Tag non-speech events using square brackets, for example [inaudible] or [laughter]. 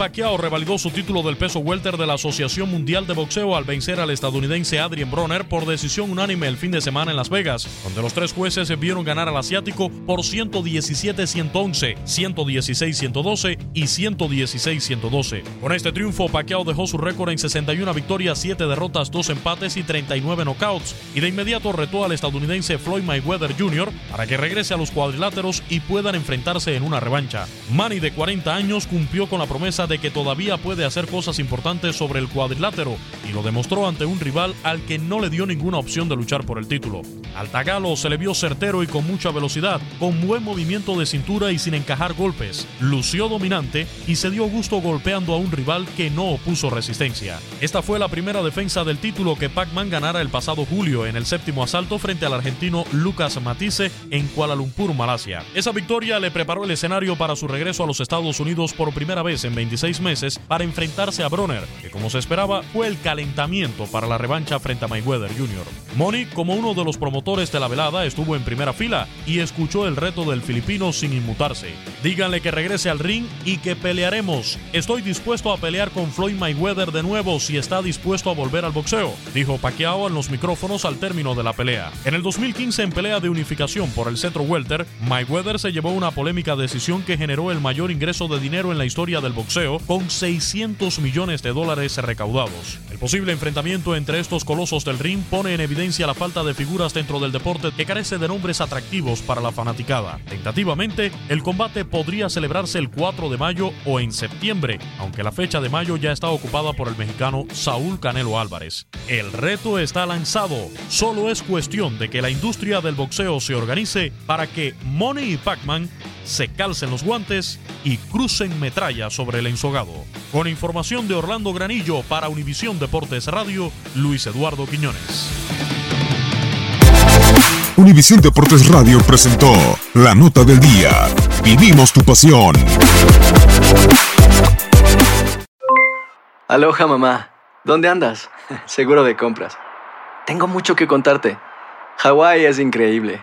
Pacquiao revalidó su título del peso welter de la Asociación Mundial de Boxeo al vencer al estadounidense Adrian Bronner por decisión unánime el fin de semana en Las Vegas, donde los tres jueces se vieron ganar al asiático por 117-111, 116-112 y 116-112. Con este triunfo, Pacquiao dejó su récord en 61 victorias, 7 derrotas, 2 empates y 39 knockouts, y de inmediato retó al estadounidense Floyd Mayweather Jr. para que regrese a los cuadriláteros y puedan enfrentarse en una revancha. Manny, de 40 años, cumplió con la promesa de que todavía puede hacer cosas importantes sobre el cuadrilátero y lo demostró ante un rival al que no le dio ninguna opción de luchar por el título. Al Tagalo se le vio certero y con mucha velocidad, con buen movimiento de cintura y sin encajar golpes. Lució dominante y se dio gusto golpeando a un rival que no opuso resistencia. Esta fue la primera defensa del título que Pac-Man ganara el pasado julio en el séptimo asalto frente al argentino Lucas Matisse en Kuala Lumpur, Malasia. Esa victoria le preparó el escenario para su regreso a los Estados Unidos por primera vez en 26 meses para enfrentarse a Bronner, que como se esperaba fue el calentamiento para la revancha frente a Mayweather Jr. Money, como uno de los promotores de la velada, estuvo en primera fila y escuchó el reto del filipino sin inmutarse. Díganle que regrese al ring y que pelearemos. Estoy dispuesto a pelear con Floyd Mayweather de nuevo si está dispuesto a volver al boxeo, dijo Pacquiao en los micrófonos al término de la pelea. En el 2015, en pelea de unificación por el centro welter, Mayweather se llevó una polémica decisión que generó el mayor ingreso de dinero en la historia del boxeo, con 600 millones de dólares recaudados. Posible enfrentamiento entre estos colosos del ring pone en evidencia la falta de figuras dentro del deporte que carece de nombres atractivos para la fanaticada. Tentativamente, el combate podría celebrarse el 4 de mayo o en septiembre, aunque la fecha de mayo ya está ocupada por el mexicano Saúl Canelo Álvarez. El reto está lanzado, solo es cuestión de que la industria del boxeo se organice para que Money y Pac-Man se calcen los guantes y crucen metralla sobre el ensogado. Con información de Orlando Granillo para Univisión Deportes Radio, Luis Eduardo Quiñones. Univisión Deportes Radio presentó La Nota del Día. Vivimos tu pasión. Aloha mamá, ¿dónde andas? [laughs] Seguro de compras. Tengo mucho que contarte. Hawái es increíble.